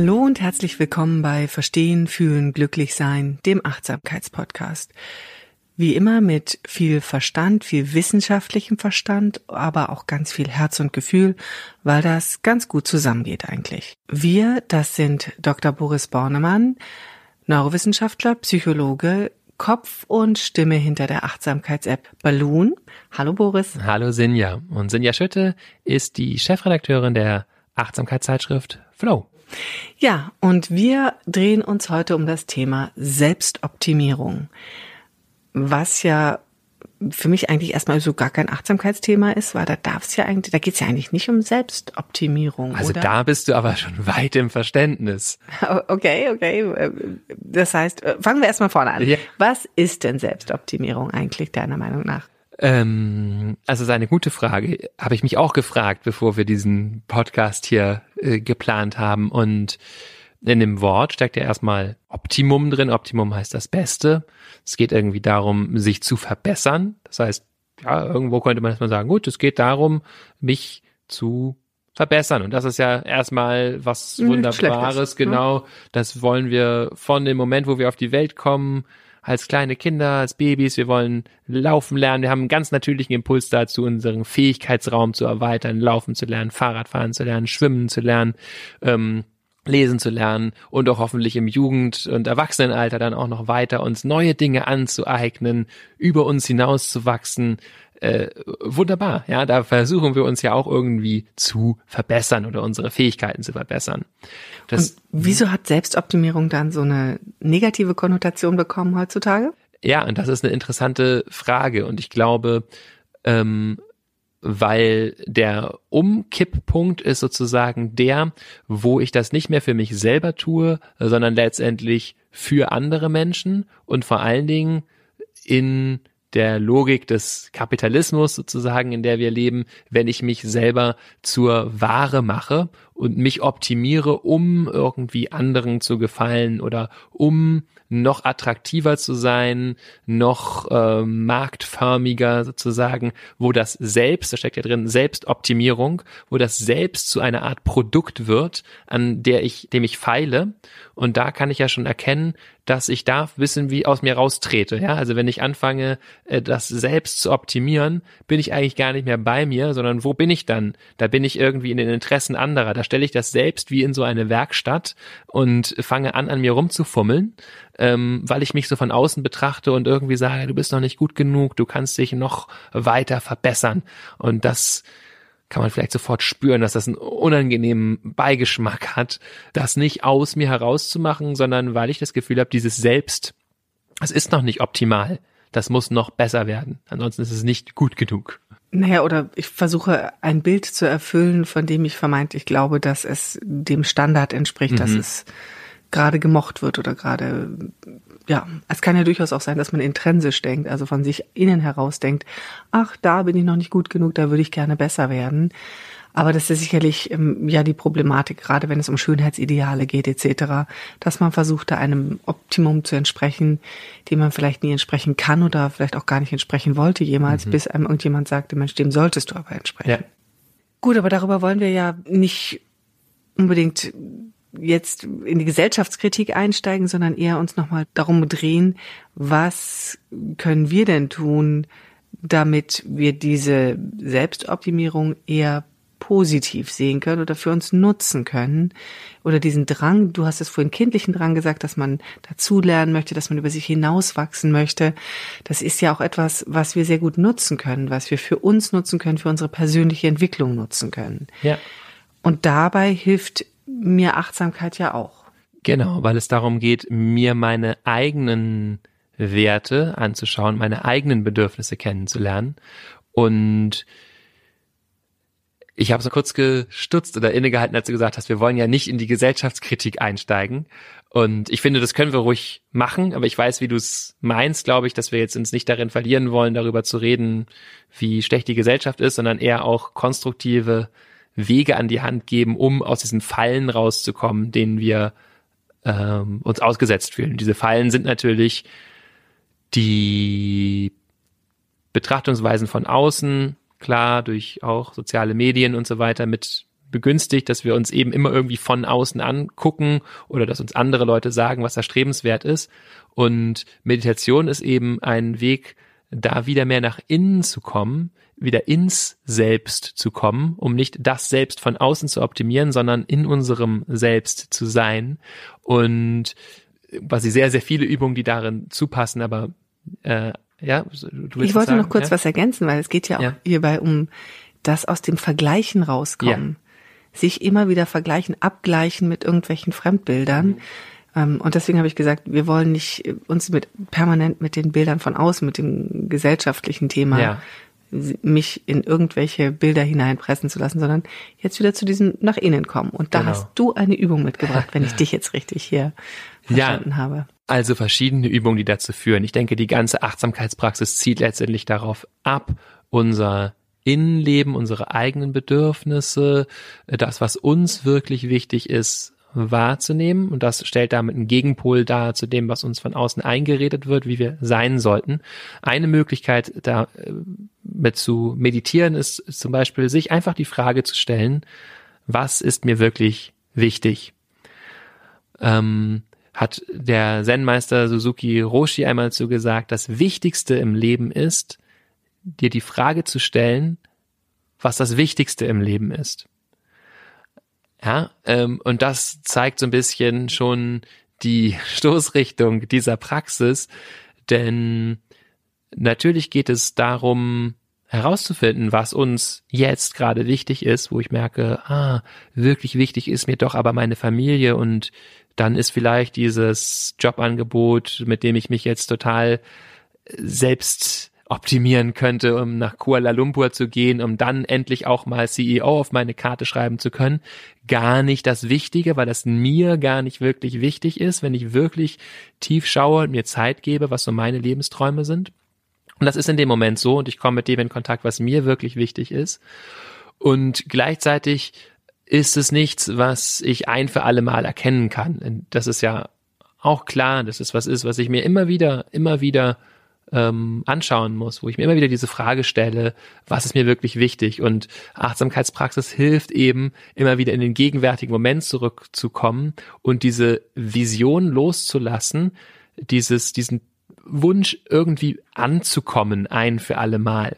Hallo und herzlich willkommen bei Verstehen, Fühlen, Glücklich Sein, dem Achtsamkeitspodcast. Wie immer mit viel Verstand, viel wissenschaftlichem Verstand, aber auch ganz viel Herz und Gefühl, weil das ganz gut zusammengeht eigentlich. Wir, das sind Dr. Boris Bornemann, Neurowissenschaftler, Psychologe, Kopf und Stimme hinter der Achtsamkeits-App Balloon. Hallo Boris. Hallo Sinja. Und Sinja Schütte ist die Chefredakteurin der Achtsamkeitszeitschrift Flow. Ja, und wir drehen uns heute um das Thema Selbstoptimierung, was ja für mich eigentlich erstmal so gar kein Achtsamkeitsthema ist, weil da darf es ja eigentlich, da geht es ja eigentlich nicht um Selbstoptimierung. Also oder? da bist du aber schon weit im Verständnis. Okay, okay. Das heißt, fangen wir erstmal vorne an. Ja. Was ist denn Selbstoptimierung eigentlich deiner Meinung nach? Ähm, also ist eine gute Frage. Habe ich mich auch gefragt, bevor wir diesen Podcast hier äh, geplant haben. Und in dem Wort steckt ja erstmal Optimum drin. Optimum heißt das Beste. Es geht irgendwie darum, sich zu verbessern. Das heißt, ja, irgendwo könnte man erstmal sagen, gut, es geht darum, mich zu verbessern. Und das ist ja erstmal was Wunderbares, genau. Das wollen wir von dem Moment, wo wir auf die Welt kommen, als kleine Kinder, als Babys, wir wollen laufen lernen, wir haben einen ganz natürlichen Impuls dazu, unseren Fähigkeitsraum zu erweitern, laufen zu lernen, Fahrradfahren zu lernen, schwimmen zu lernen, ähm, lesen zu lernen und auch hoffentlich im Jugend- und Erwachsenenalter dann auch noch weiter uns neue Dinge anzueignen, über uns hinauszuwachsen, äh, wunderbar. Ja, da versuchen wir uns ja auch irgendwie zu verbessern oder unsere Fähigkeiten zu verbessern. Das, und wieso hat Selbstoptimierung dann so eine negative Konnotation bekommen heutzutage? Ja, und das ist eine interessante Frage. Und ich glaube, ähm, weil der Umkipppunkt ist sozusagen der, wo ich das nicht mehr für mich selber tue, sondern letztendlich für andere Menschen und vor allen Dingen in der Logik des Kapitalismus sozusagen, in der wir leben, wenn ich mich selber zur Ware mache und mich optimiere, um irgendwie anderen zu gefallen oder um noch attraktiver zu sein, noch äh, marktförmiger sozusagen, wo das Selbst, da steckt ja drin, Selbstoptimierung, wo das Selbst zu einer Art Produkt wird, an der ich, dem ich feile. Und da kann ich ja schon erkennen, dass ich da wissen, wie aus mir raustrete. Ja, also wenn ich anfange, äh, das selbst zu optimieren, bin ich eigentlich gar nicht mehr bei mir, sondern wo bin ich dann? Da bin ich irgendwie in den Interessen anderer. Da stelle ich das selbst wie in so eine Werkstatt und fange an, an mir rumzufummeln, ähm, weil ich mich so von außen betrachte und irgendwie sage, du bist noch nicht gut genug, du kannst dich noch weiter verbessern. Und das kann man vielleicht sofort spüren, dass das einen unangenehmen Beigeschmack hat, das nicht aus mir herauszumachen, sondern weil ich das Gefühl habe, dieses Selbst, es ist noch nicht optimal. Das muss noch besser werden. Ansonsten ist es nicht gut genug. Naja, oder ich versuche ein Bild zu erfüllen, von dem ich vermeintlich glaube, dass es dem Standard entspricht, mhm. dass es gerade gemocht wird oder gerade, ja, es kann ja durchaus auch sein, dass man intrinsisch denkt, also von sich innen heraus denkt, ach, da bin ich noch nicht gut genug, da würde ich gerne besser werden. Aber das ist sicherlich ähm, ja die Problematik, gerade wenn es um Schönheitsideale geht etc., dass man versucht, da einem Optimum zu entsprechen, dem man vielleicht nie entsprechen kann oder vielleicht auch gar nicht entsprechen wollte jemals, mhm. bis einem irgendjemand sagte, Mensch, dem solltest du aber entsprechen. Ja. Gut, aber darüber wollen wir ja nicht unbedingt jetzt in die Gesellschaftskritik einsteigen, sondern eher uns nochmal darum drehen, was können wir denn tun, damit wir diese Selbstoptimierung eher positiv sehen können oder für uns nutzen können. Oder diesen Drang, du hast es vorhin kindlichen Drang gesagt, dass man dazulernen möchte, dass man über sich hinauswachsen möchte. Das ist ja auch etwas, was wir sehr gut nutzen können, was wir für uns nutzen können, für unsere persönliche Entwicklung nutzen können. Ja. Und dabei hilft mir Achtsamkeit ja auch. Genau, weil es darum geht, mir meine eigenen Werte anzuschauen, meine eigenen Bedürfnisse kennenzulernen. Und ich habe so kurz gestutzt oder innegehalten, als du gesagt hast, wir wollen ja nicht in die Gesellschaftskritik einsteigen. Und ich finde, das können wir ruhig machen, aber ich weiß, wie du es meinst, glaube ich, dass wir jetzt uns nicht darin verlieren wollen, darüber zu reden, wie schlecht die Gesellschaft ist, sondern eher auch konstruktive Wege an die Hand geben, um aus diesen Fallen rauszukommen, denen wir ähm, uns ausgesetzt fühlen. Diese Fallen sind natürlich die Betrachtungsweisen von außen, klar, durch auch soziale Medien und so weiter mit begünstigt, dass wir uns eben immer irgendwie von außen angucken oder dass uns andere Leute sagen, was erstrebenswert ist. Und Meditation ist eben ein Weg, da wieder mehr nach innen zu kommen, wieder ins Selbst zu kommen, um nicht das Selbst von außen zu optimieren, sondern in unserem Selbst zu sein. Und quasi sehr, sehr viele Übungen, die darin zupassen, aber äh, ja, du Ich wollte sagen, noch kurz ja? was ergänzen, weil es geht ja auch ja. hierbei um das aus dem Vergleichen rauskommen. Ja. Sich immer wieder vergleichen, abgleichen mit irgendwelchen Fremdbildern. Mhm. Ähm, und deswegen habe ich gesagt, wir wollen nicht uns mit permanent mit den Bildern von außen, mit dem gesellschaftlichen Thema ja mich in irgendwelche Bilder hineinpressen zu lassen, sondern jetzt wieder zu diesem nach innen kommen. Und da genau. hast du eine Übung mitgebracht, wenn ich dich jetzt richtig hier verstanden ja, habe. Also verschiedene Übungen, die dazu führen. Ich denke, die ganze Achtsamkeitspraxis zielt letztendlich darauf ab, unser Innenleben, unsere eigenen Bedürfnisse, das, was uns wirklich wichtig ist, wahrzunehmen. Und das stellt damit einen Gegenpol dar zu dem, was uns von außen eingeredet wird, wie wir sein sollten. Eine Möglichkeit, da äh, zu meditieren, ist, ist zum Beispiel, sich einfach die Frage zu stellen, was ist mir wirklich wichtig? Ähm, hat der Zen-Meister Suzuki Roshi einmal so gesagt, das Wichtigste im Leben ist, dir die Frage zu stellen, was das Wichtigste im Leben ist. Ja, ähm, und das zeigt so ein bisschen schon die Stoßrichtung dieser Praxis, denn natürlich geht es darum, herauszufinden, was uns jetzt gerade wichtig ist, wo ich merke, ah, wirklich wichtig ist mir doch aber meine Familie und dann ist vielleicht dieses Jobangebot, mit dem ich mich jetzt total selbst optimieren könnte, um nach Kuala Lumpur zu gehen, um dann endlich auch mal CEO auf meine Karte schreiben zu können. Gar nicht das Wichtige, weil das mir gar nicht wirklich wichtig ist, wenn ich wirklich tief schaue und mir Zeit gebe, was so meine Lebensträume sind. Und das ist in dem Moment so und ich komme mit dem in Kontakt, was mir wirklich wichtig ist. Und gleichzeitig ist es nichts, was ich ein für alle Mal erkennen kann. Das ist ja auch klar, dass es was ist, was ich mir immer wieder, immer wieder ähm, anschauen muss, wo ich mir immer wieder diese Frage stelle, was ist mir wirklich wichtig? Und Achtsamkeitspraxis hilft eben, immer wieder in den gegenwärtigen Moment zurückzukommen und diese Vision loszulassen, dieses, diesen Wunsch irgendwie anzukommen, ein für alle Mal.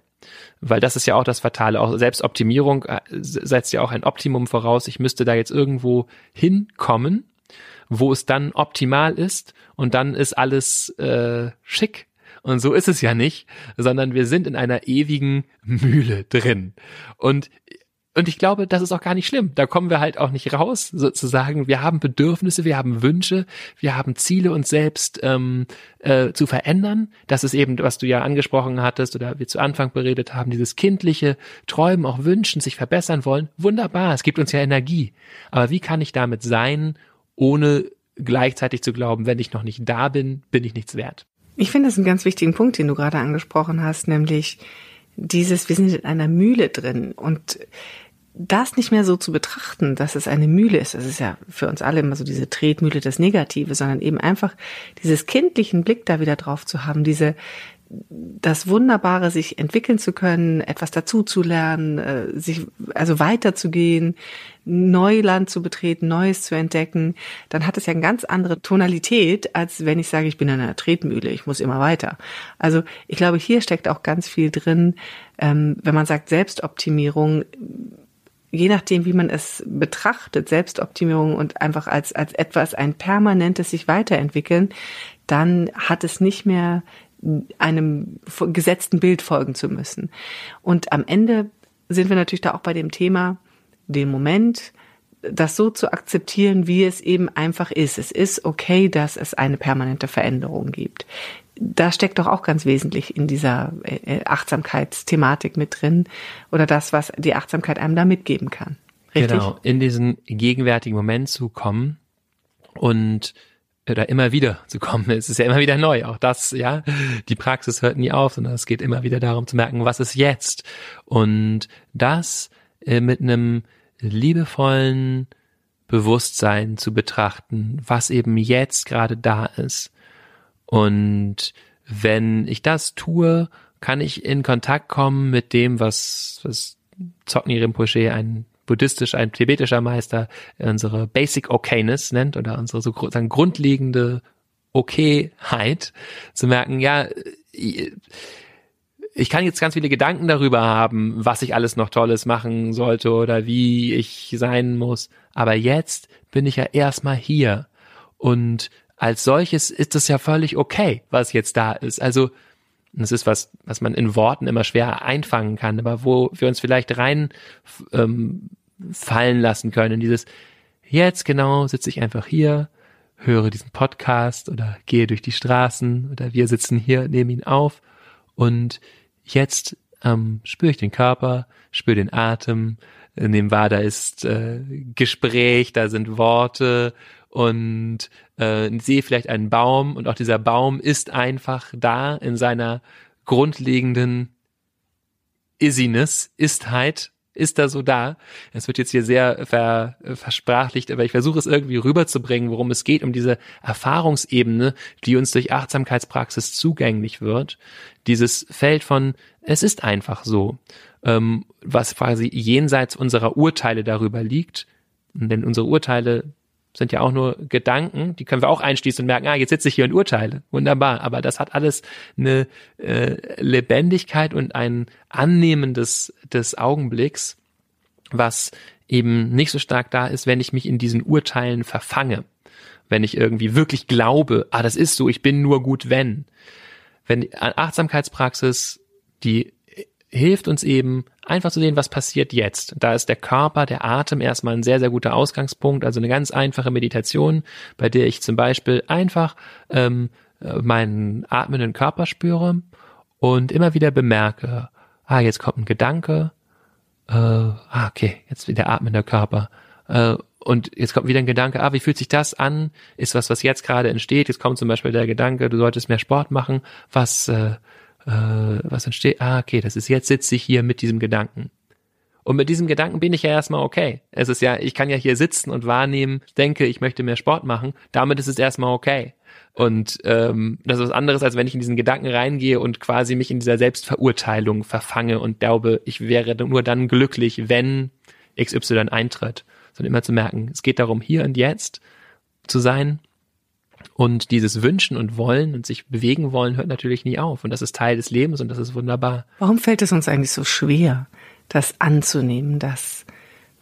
Weil das ist ja auch das Fatale. Auch Selbstoptimierung äh, setzt ja auch ein Optimum voraus. Ich müsste da jetzt irgendwo hinkommen, wo es dann optimal ist und dann ist alles äh, schick und so ist es ja nicht, sondern wir sind in einer ewigen Mühle drin. Und und ich glaube, das ist auch gar nicht schlimm. Da kommen wir halt auch nicht raus, sozusagen. Wir haben Bedürfnisse, wir haben Wünsche, wir haben Ziele, uns selbst ähm, äh, zu verändern. Das ist eben, was du ja angesprochen hattest oder wir zu Anfang beredet haben, dieses kindliche Träumen, auch Wünschen, sich verbessern wollen. Wunderbar, es gibt uns ja Energie. Aber wie kann ich damit sein, ohne gleichzeitig zu glauben, wenn ich noch nicht da bin, bin ich nichts wert? Ich finde das einen ganz wichtigen Punkt, den du gerade angesprochen hast, nämlich dieses, wir sind in einer Mühle drin und das nicht mehr so zu betrachten, dass es eine Mühle ist, das ist ja für uns alle immer so diese Tretmühle das Negative, sondern eben einfach dieses kindlichen Blick da wieder drauf zu haben, diese, das Wunderbare, sich entwickeln zu können, etwas dazu zu lernen, äh, sich also weiterzugehen, Neuland zu betreten, Neues zu entdecken, dann hat es ja eine ganz andere Tonalität, als wenn ich sage, ich bin in einer Tretmühle, ich muss immer weiter. Also ich glaube, hier steckt auch ganz viel drin, ähm, wenn man sagt Selbstoptimierung, je nachdem, wie man es betrachtet, Selbstoptimierung und einfach als, als etwas, ein permanentes sich weiterentwickeln, dann hat es nicht mehr einem gesetzten Bild folgen zu müssen. Und am Ende sind wir natürlich da auch bei dem Thema, den Moment, das so zu akzeptieren, wie es eben einfach ist. Es ist okay, dass es eine permanente Veränderung gibt. Da steckt doch auch ganz wesentlich in dieser äh, Achtsamkeitsthematik mit drin oder das, was die Achtsamkeit einem da mitgeben kann. Richtig? Genau, in diesen gegenwärtigen Moment zu kommen und oder immer wieder zu kommen. Es ist ja immer wieder neu. Auch das, ja, die Praxis hört nie auf, sondern es geht immer wieder darum zu merken, was ist jetzt. Und das äh, mit einem liebevollen Bewusstsein zu betrachten, was eben jetzt gerade da ist. Und wenn ich das tue, kann ich in Kontakt kommen mit dem, was, was Zogni Rinpoche, ein buddhistisch, ein tibetischer Meister, unsere Basic Okayness nennt oder unsere sozusagen grundlegende Okayheit, zu merken, ja, ich kann jetzt ganz viele Gedanken darüber haben, was ich alles noch Tolles machen sollte oder wie ich sein muss. Aber jetzt bin ich ja erstmal hier. Und als solches ist es ja völlig okay, was jetzt da ist. Also, das ist was, was man in Worten immer schwer einfangen kann, aber wo wir uns vielleicht rein ähm, fallen lassen können. Dieses, jetzt genau sitze ich einfach hier, höre diesen Podcast oder gehe durch die Straßen oder wir sitzen hier, nehmen ihn auf und Jetzt ähm, spüre ich den Körper, spüre den Atem, neben wahr, da ist äh, Gespräch, da sind Worte und äh, sehe vielleicht einen Baum und auch dieser Baum ist einfach da in seiner grundlegenden Isiness, Istheit ist da so da. Es wird jetzt hier sehr ver, versprachlicht, aber ich versuche es irgendwie rüberzubringen, worum es geht, um diese Erfahrungsebene, die uns durch Achtsamkeitspraxis zugänglich wird. Dieses Feld von, es ist einfach so, ähm, was quasi jenseits unserer Urteile darüber liegt. Denn unsere Urteile sind ja auch nur Gedanken, die können wir auch einschließen und merken, ah, jetzt sitze ich hier und urteile. Wunderbar. Aber das hat alles eine äh, Lebendigkeit und ein Annehmen des, des Augenblicks, was eben nicht so stark da ist, wenn ich mich in diesen Urteilen verfange. Wenn ich irgendwie wirklich glaube, ah, das ist so, ich bin nur gut, wenn. Wenn Achtsamkeitspraxis, die hilft uns eben einfach zu sehen, was passiert jetzt. Da ist der Körper, der Atem erstmal ein sehr, sehr guter Ausgangspunkt. Also eine ganz einfache Meditation, bei der ich zum Beispiel einfach ähm, meinen atmenden Körper spüre und immer wieder bemerke, ah, jetzt kommt ein Gedanke, äh, ah, okay, jetzt wieder atmender Körper. Äh, und jetzt kommt wieder ein Gedanke, ah, wie fühlt sich das an? Ist was, was jetzt gerade entsteht. Jetzt kommt zum Beispiel der Gedanke, du solltest mehr Sport machen. Was, äh, äh, was entsteht, ah, okay, das ist jetzt sitze ich hier mit diesem Gedanken. Und mit diesem Gedanken bin ich ja erstmal okay. Es ist ja, ich kann ja hier sitzen und wahrnehmen, denke, ich möchte mehr Sport machen. Damit ist es erstmal okay. Und ähm, das ist was anderes, als wenn ich in diesen Gedanken reingehe und quasi mich in dieser Selbstverurteilung verfange und glaube, ich wäre nur dann glücklich, wenn XY eintritt. Sondern immer zu merken, es geht darum, hier und jetzt zu sein und dieses Wünschen und Wollen und sich bewegen wollen hört natürlich nie auf. Und das ist Teil des Lebens und das ist wunderbar. Warum fällt es uns eigentlich so schwer, das anzunehmen, dass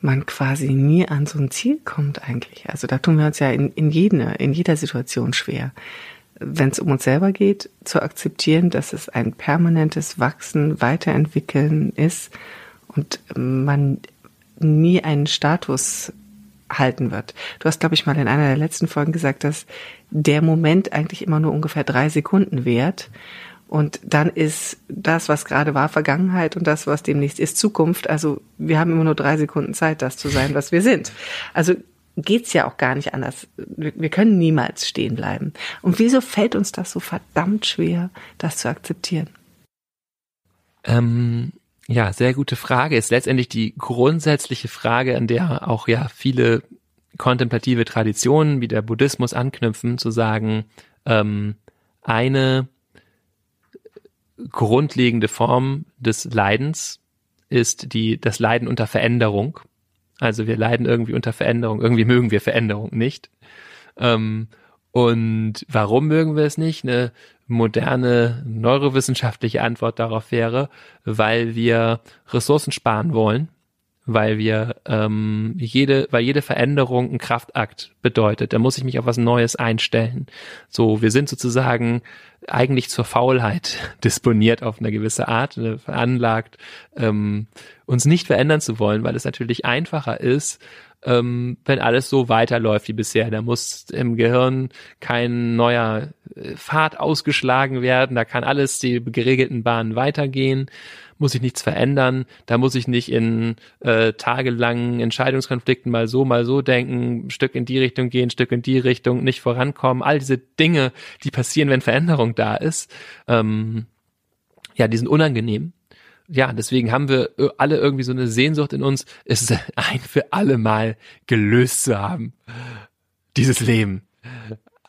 man quasi nie an so ein Ziel kommt eigentlich? Also da tun wir uns ja in, in, jede, in jeder Situation schwer. Wenn es um uns selber geht, zu akzeptieren, dass es ein permanentes Wachsen, Weiterentwickeln ist und man nie einen Status halten wird. Du hast, glaube ich, mal in einer der letzten Folgen gesagt, dass der Moment eigentlich immer nur ungefähr drei Sekunden währt. Und dann ist das, was gerade war, Vergangenheit und das, was demnächst ist, Zukunft. Also wir haben immer nur drei Sekunden Zeit, das zu sein, was wir sind. Also geht's ja auch gar nicht anders. Wir können niemals stehen bleiben. Und wieso fällt uns das so verdammt schwer, das zu akzeptieren? Ähm, ja, sehr gute Frage. Ist letztendlich die grundsätzliche Frage, an der auch ja viele kontemplative Traditionen wie der Buddhismus anknüpfen, zu sagen, ähm, eine grundlegende Form des Leidens ist die, das Leiden unter Veränderung. Also wir leiden irgendwie unter Veränderung, irgendwie mögen wir Veränderung nicht. Ähm, und warum mögen wir es nicht? Eine moderne neurowissenschaftliche Antwort darauf wäre, weil wir Ressourcen sparen wollen weil wir ähm, jede, weil jede Veränderung ein Kraftakt bedeutet. Da muss ich mich auf was Neues einstellen. So, wir sind sozusagen eigentlich zur Faulheit disponiert auf eine gewisse Art, äh, veranlagt, ähm, uns nicht verändern zu wollen, weil es natürlich einfacher ist, ähm, wenn alles so weiterläuft wie bisher. Da muss im Gehirn kein neuer äh, Pfad ausgeschlagen werden, da kann alles die geregelten Bahnen weitergehen muss ich nichts verändern, da muss ich nicht in äh, tagelangen Entscheidungskonflikten mal so, mal so denken, Stück in die Richtung gehen, Stück in die Richtung, nicht vorankommen, all diese Dinge, die passieren, wenn Veränderung da ist, ähm, ja, die sind unangenehm. Ja, deswegen haben wir alle irgendwie so eine Sehnsucht in uns, es ein für alle Mal gelöst zu haben. Dieses Leben.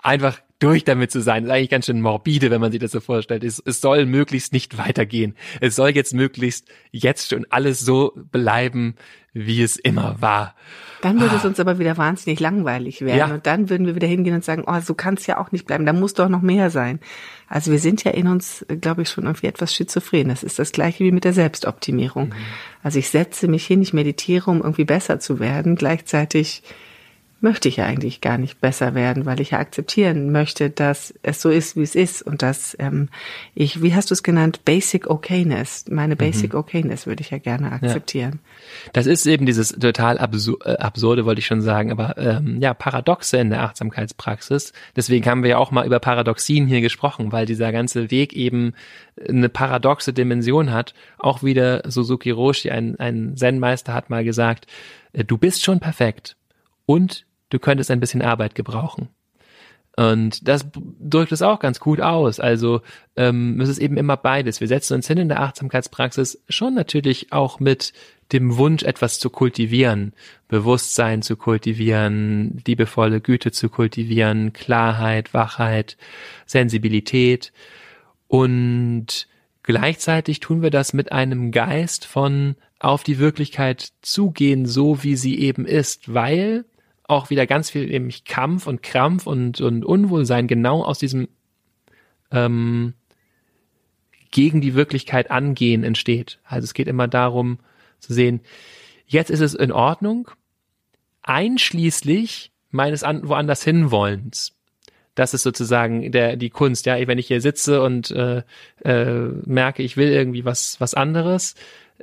Einfach durch damit zu sein. ist eigentlich ganz schön morbide, wenn man sich das so vorstellt. Es, es soll möglichst nicht weitergehen. Es soll jetzt möglichst jetzt schon alles so bleiben, wie es immer war. Dann würde ah. es uns aber wieder wahnsinnig langweilig werden. Ja. Und dann würden wir wieder hingehen und sagen, oh, so kann es ja auch nicht bleiben. Da muss doch noch mehr sein. Also wir sind ja in uns, glaube ich, schon irgendwie etwas schizophren. Das ist das gleiche wie mit der Selbstoptimierung. Mhm. Also ich setze mich hin, ich meditiere, um irgendwie besser zu werden. Gleichzeitig möchte ich ja eigentlich gar nicht besser werden, weil ich ja akzeptieren möchte, dass es so ist, wie es ist und dass ähm, ich, wie hast du es genannt, Basic Okayness, meine mhm. Basic mhm. Okayness würde ich ja gerne akzeptieren. Ja. Das ist eben dieses total absur äh, absurde, wollte ich schon sagen, aber ähm, ja, Paradoxe in der Achtsamkeitspraxis. Deswegen haben wir ja auch mal über Paradoxien hier gesprochen, weil dieser ganze Weg eben eine paradoxe Dimension hat. Auch wieder Suzuki Roshi, ein, ein Zen-Meister, hat mal gesagt, äh, du bist schon perfekt und du könntest ein bisschen Arbeit gebrauchen. Und das drückt es auch ganz gut aus. Also ähm, es ist eben immer beides. Wir setzen uns hin in der Achtsamkeitspraxis schon natürlich auch mit dem Wunsch, etwas zu kultivieren, Bewusstsein zu kultivieren, liebevolle Güte zu kultivieren, Klarheit, Wachheit, Sensibilität. Und gleichzeitig tun wir das mit einem Geist von auf die Wirklichkeit zugehen, so wie sie eben ist, weil auch wieder ganz viel eben Kampf und Krampf und, und Unwohlsein genau aus diesem ähm, gegen die Wirklichkeit angehen entsteht. Also es geht immer darum zu sehen, jetzt ist es in Ordnung, einschließlich meines an, woanders hinwollens. Das ist sozusagen der die Kunst. Ja, wenn ich hier sitze und äh, äh, merke, ich will irgendwie was was anderes,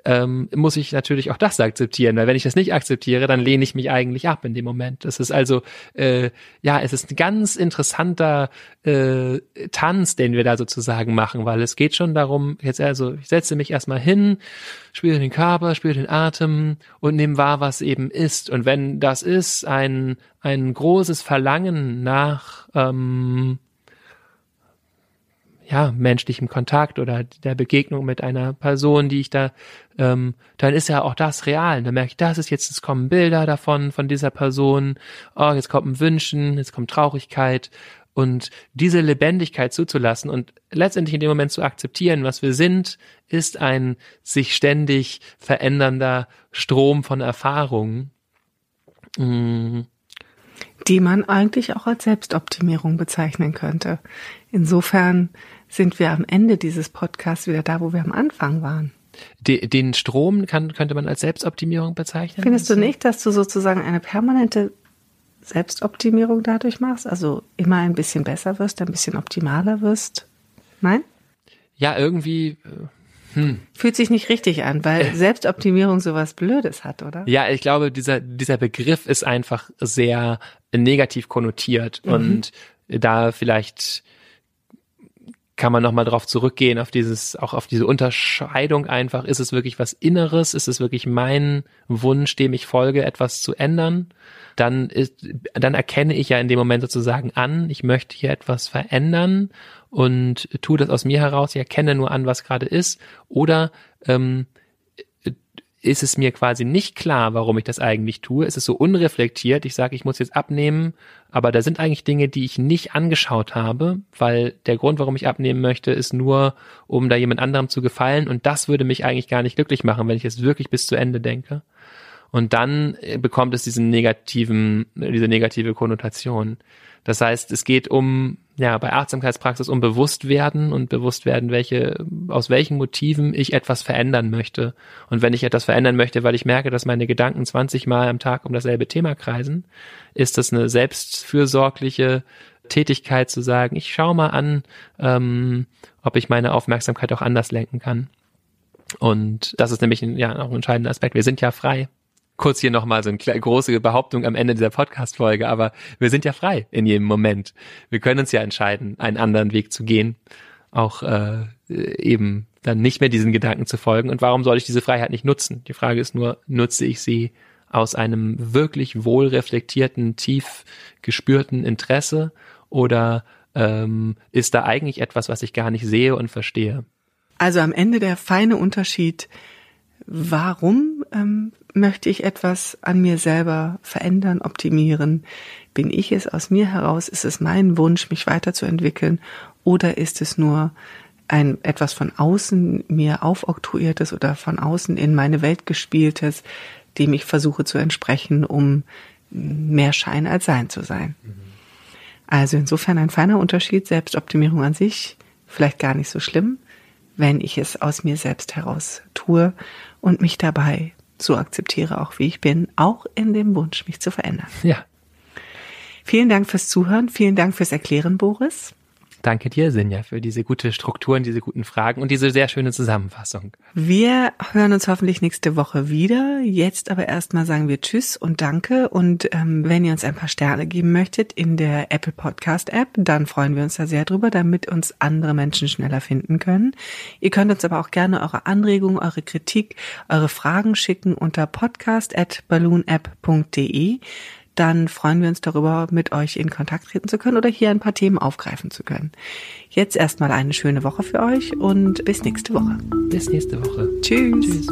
ähm, muss ich natürlich auch das akzeptieren, weil wenn ich das nicht akzeptiere, dann lehne ich mich eigentlich ab in dem Moment. Das ist also, äh, ja, es ist ein ganz interessanter äh, Tanz, den wir da sozusagen machen, weil es geht schon darum, jetzt also, ich setze mich erstmal hin, spüre den Körper, spüre den Atem und nehme wahr, was eben ist. Und wenn das ist, ein, ein großes Verlangen nach ähm, ja, menschlichem Kontakt oder der Begegnung mit einer Person, die ich da, ähm, dann ist ja auch das real. dann merke ich, das ist jetzt, es kommen Bilder davon, von dieser Person, oh, jetzt kommt ein Wünschen, jetzt kommt Traurigkeit und diese Lebendigkeit zuzulassen und letztendlich in dem Moment zu akzeptieren, was wir sind, ist ein sich ständig verändernder Strom von Erfahrungen. Mhm die man eigentlich auch als Selbstoptimierung bezeichnen könnte. Insofern sind wir am Ende dieses Podcasts wieder da, wo wir am Anfang waren. Den Strom kann, könnte man als Selbstoptimierung bezeichnen? Findest du nicht, dass du sozusagen eine permanente Selbstoptimierung dadurch machst? Also immer ein bisschen besser wirst, ein bisschen optimaler wirst? Nein? Ja, irgendwie. Äh, hm. Fühlt sich nicht richtig an, weil Selbstoptimierung sowas Blödes hat, oder? Ja, ich glaube, dieser, dieser Begriff ist einfach sehr negativ konnotiert mhm. und da vielleicht kann man nochmal drauf zurückgehen, auf dieses, auch auf diese Unterscheidung einfach. Ist es wirklich was Inneres? Ist es wirklich mein Wunsch, dem ich folge, etwas zu ändern? Dann ist, dann erkenne ich ja in dem Moment sozusagen an, ich möchte hier etwas verändern und tue das aus mir heraus. Ich erkenne nur an, was gerade ist. Oder ähm, ist es mir quasi nicht klar, warum ich das eigentlich tue. Es ist so unreflektiert. Ich sage, ich muss jetzt abnehmen, aber da sind eigentlich Dinge, die ich nicht angeschaut habe, weil der Grund, warum ich abnehmen möchte, ist nur, um da jemand anderem zu gefallen. Und das würde mich eigentlich gar nicht glücklich machen, wenn ich es wirklich bis zu Ende denke. Und dann äh, bekommt es diesen negativen, diese negative Konnotation. Das heißt, es geht um, ja, bei Achtsamkeitspraxis um Bewusstwerden und Bewusstwerden, welche, aus welchen Motiven ich etwas verändern möchte. Und wenn ich etwas verändern möchte, weil ich merke, dass meine Gedanken 20 Mal am Tag um dasselbe Thema kreisen, ist das eine selbstfürsorgliche Tätigkeit zu sagen, ich schaue mal an, ähm, ob ich meine Aufmerksamkeit auch anders lenken kann. Und das ist nämlich ein, ja auch ein entscheidender Aspekt. Wir sind ja frei kurz hier nochmal so eine große Behauptung am Ende dieser Podcast-Folge, aber wir sind ja frei in jedem Moment. Wir können uns ja entscheiden, einen anderen Weg zu gehen, auch äh, eben dann nicht mehr diesen Gedanken zu folgen. Und warum soll ich diese Freiheit nicht nutzen? Die Frage ist nur, nutze ich sie aus einem wirklich wohlreflektierten, tief gespürten Interesse oder ähm, ist da eigentlich etwas, was ich gar nicht sehe und verstehe? Also am Ende der feine Unterschied, warum ähm, möchte ich etwas an mir selber verändern, optimieren? Bin ich es aus mir heraus? Ist es mein Wunsch, mich weiterzuentwickeln? Oder ist es nur ein etwas von außen mir aufoktroyiertes oder von außen in meine Welt gespieltes, dem ich versuche zu entsprechen, um mehr Schein als Sein zu sein? Also insofern ein feiner Unterschied, Selbstoptimierung an sich, vielleicht gar nicht so schlimm, wenn ich es aus mir selbst heraus tue und mich dabei so akzeptiere, auch wie ich bin, auch in dem Wunsch, mich zu verändern. Ja. Vielen Dank fürs Zuhören, vielen Dank fürs Erklären, Boris. Danke dir, Sinja, für diese gute Strukturen, diese guten Fragen und diese sehr schöne Zusammenfassung. Wir hören uns hoffentlich nächste Woche wieder. Jetzt aber erstmal sagen wir Tschüss und Danke. Und ähm, wenn ihr uns ein paar Sterne geben möchtet in der Apple Podcast App, dann freuen wir uns da sehr drüber, damit uns andere Menschen schneller finden können. Ihr könnt uns aber auch gerne eure Anregungen, eure Kritik, eure Fragen schicken unter podcast@balloonapp.de dann freuen wir uns darüber, mit euch in Kontakt treten zu können oder hier ein paar Themen aufgreifen zu können. Jetzt erstmal eine schöne Woche für euch und bis nächste Woche. Bis nächste Woche. Tschüss. Tschüss.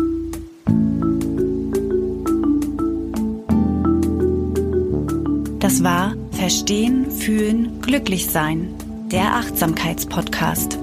Das war Verstehen, Fühlen, Glücklich Sein, der Achtsamkeitspodcast.